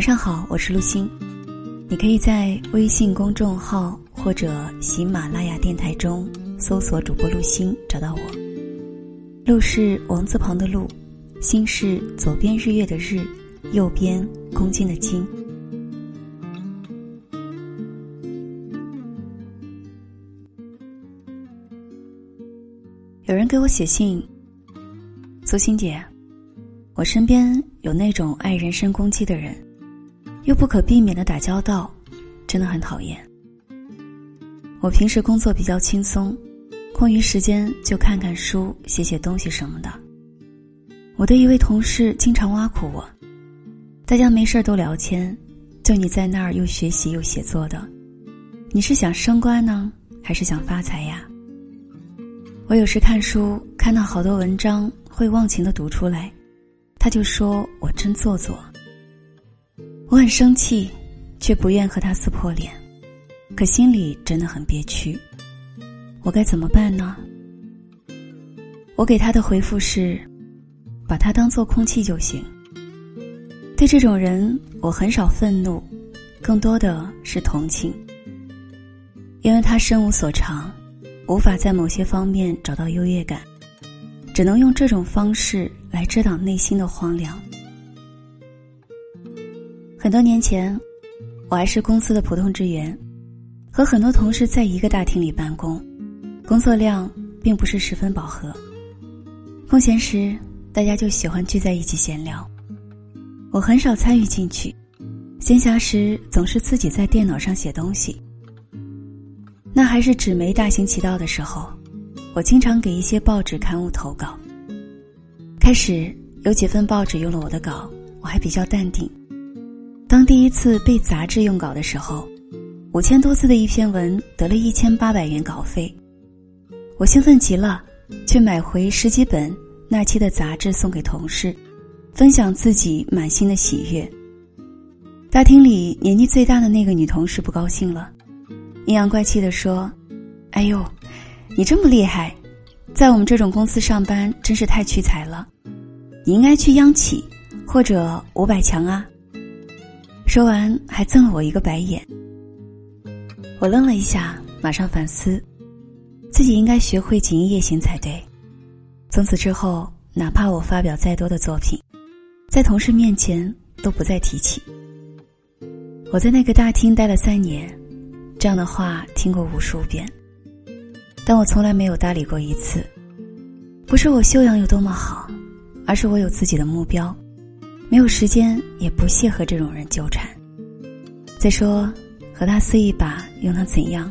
晚上好，我是陆欣。你可以在微信公众号或者喜马拉雅电台中搜索主播陆星，找到我。陆是王字旁的陆，心是左边日月的日，右边公斤的斤。有人给我写信，苏欣姐，我身边有那种爱人身攻击的人，又不可避免的打交道，真的很讨厌。我平时工作比较轻松，空余时间就看看书、写写东西什么的。我的一位同事经常挖苦我，大家没事都聊天，就你在那儿又学习又写作的，你是想升官呢，还是想发财呀？我有时看书看到好多文章会忘情的读出来，他就说我真做作。我很生气，却不愿和他撕破脸，可心里真的很憋屈。我该怎么办呢？我给他的回复是，把他当做空气就行。对这种人，我很少愤怒，更多的是同情，因为他身无所长。无法在某些方面找到优越感，只能用这种方式来遮挡内心的荒凉。很多年前，我还是公司的普通职员，和很多同事在一个大厅里办公，工作量并不是十分饱和。空闲时，大家就喜欢聚在一起闲聊，我很少参与进去，闲暇时总是自己在电脑上写东西。那还是纸媒大行其道的时候，我经常给一些报纸刊物投稿。开始有几份报纸用了我的稿，我还比较淡定。当第一次被杂志用稿的时候，五千多字的一篇文得了一千八百元稿费，我兴奋极了，去买回十几本那期的杂志送给同事，分享自己满心的喜悦。大厅里年纪最大的那个女同事不高兴了。阴阳怪气的说：“哎呦，你这么厉害，在我们这种公司上班真是太屈才了。你应该去央企或者五百强啊。”说完还赠了我一个白眼。我愣了一下，马上反思，自己应该学会锦衣夜行才对。从此之后，哪怕我发表再多的作品，在同事面前都不再提起。我在那个大厅待了三年。这样的话听过无数遍，但我从来没有搭理过一次。不是我修养有多么好，而是我有自己的目标，没有时间，也不屑和这种人纠缠。再说，和他撕一把又能怎样？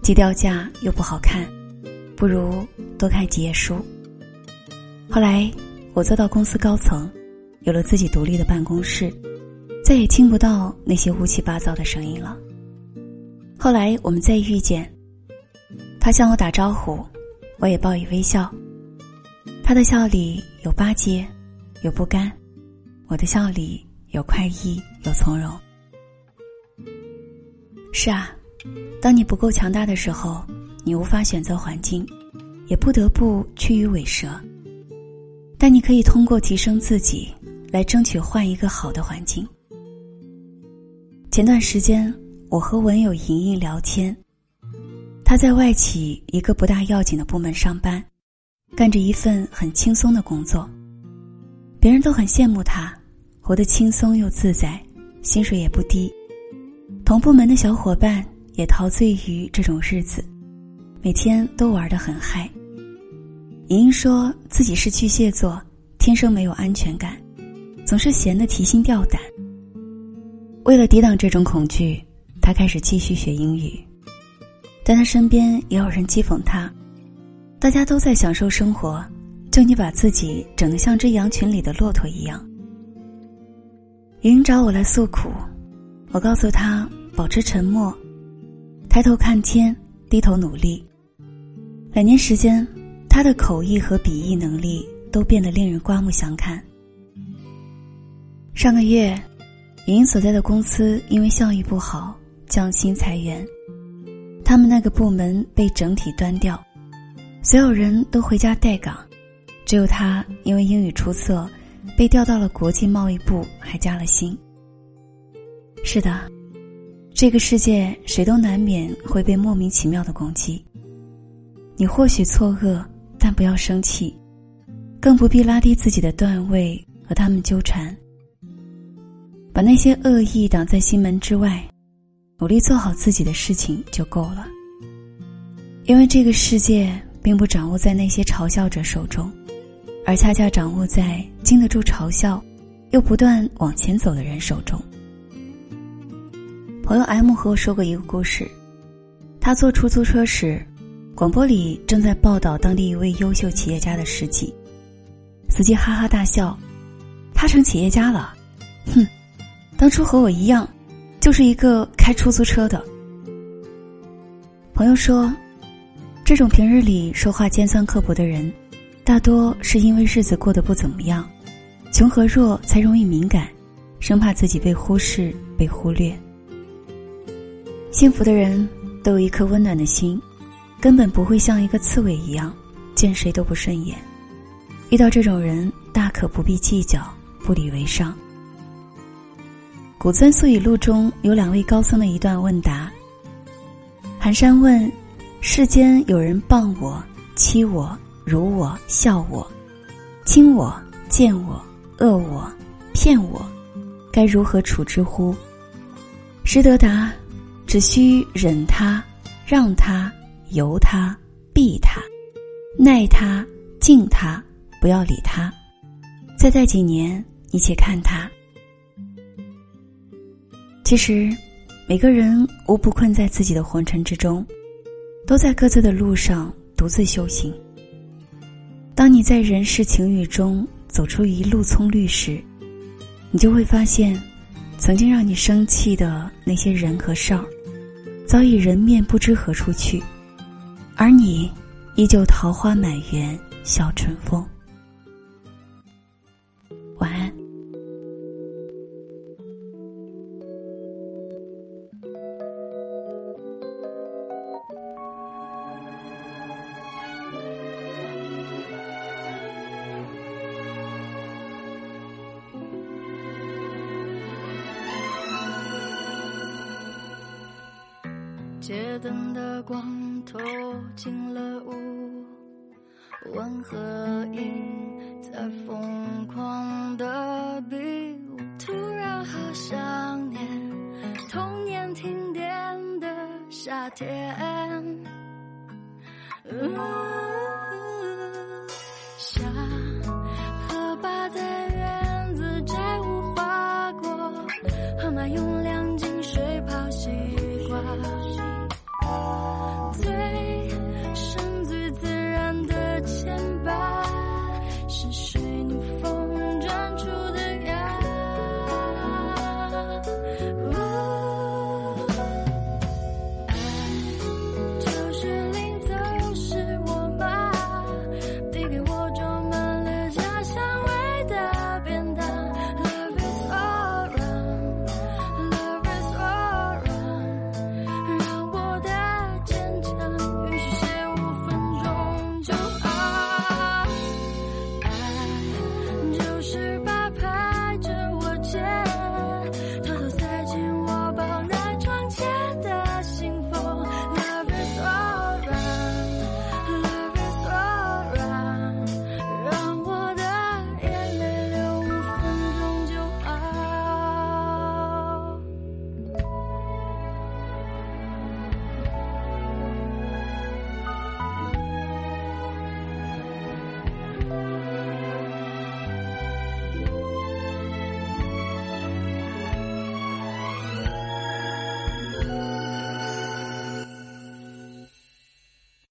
既掉价又不好看，不如多看几页书。后来，我做到公司高层，有了自己独立的办公室，再也听不到那些乌七八糟的声音了。后来我们再遇见，他向我打招呼，我也报以微笑。他的笑里有巴结，有不甘；我的笑里有快意，有从容。是啊，当你不够强大的时候，你无法选择环境，也不得不趋于委蛇。但你可以通过提升自己，来争取换一个好的环境。前段时间。我和文友莹莹聊天，她在外企一个不大要紧的部门上班，干着一份很轻松的工作，别人都很羡慕他，活得轻松又自在，薪水也不低。同部门的小伙伴也陶醉于这种日子，每天都玩得很嗨。莹莹说自己是巨蟹座，天生没有安全感，总是闲得提心吊胆。为了抵挡这种恐惧。他开始继续学英语，但他身边也有人讥讽他。大家都在享受生活，就你把自己整得像只羊群里的骆驼一样。莹找我来诉苦，我告诉他保持沉默，抬头看天，低头努力。两年时间，他的口译和笔译能力都变得令人刮目相看。上个月，莹莹所在的公司因为效益不好。降薪裁员，他们那个部门被整体端掉，所有人都回家待岗，只有他因为英语出色，被调到了国际贸易部，还加了薪。是的，这个世界谁都难免会被莫名其妙的攻击。你或许错愕，但不要生气，更不必拉低自己的段位和他们纠缠。把那些恶意挡在心门之外，努力做好自己的事情就够了。因为这个世界并不掌握在那些嘲笑者手中，而恰恰掌握在经得住嘲笑，又不断往前走的人手中。朋友 M 和我说过一个故事，他坐出租车时，广播里正在报道当地一位优秀企业家的事迹，司机哈哈大笑：“他成企业家了，哼。”当初和我一样，就是一个开出租车的。朋友说，这种平日里说话尖酸刻薄的人，大多是因为日子过得不怎么样，穷和弱才容易敏感，生怕自己被忽视、被忽略。幸福的人都有一颗温暖的心，根本不会像一个刺猬一样，见谁都不顺眼。遇到这种人，大可不必计较，不理为上。《古村宿语录》中有两位高僧的一段问答。寒山问：“世间有人谤我、欺我、辱我、笑我、轻我、贱我、恶我、骗我，该如何处之乎？”师德答：“只需忍他、让他、由他、避他、耐他、敬他，不要理他。再待几年，你且看他。”其实，每个人无不困在自己的红尘之中，都在各自的路上独自修行。当你在人世情雨中走出一路葱绿时，你就会发现，曾经让你生气的那些人和事儿，早已人面不知何处去，而你，依旧桃花满园，笑春风。街灯的光透进了屋，温和音在疯狂的比武，突然好想念童年停电的夏天。下课吧，在院子摘无花果，河马用。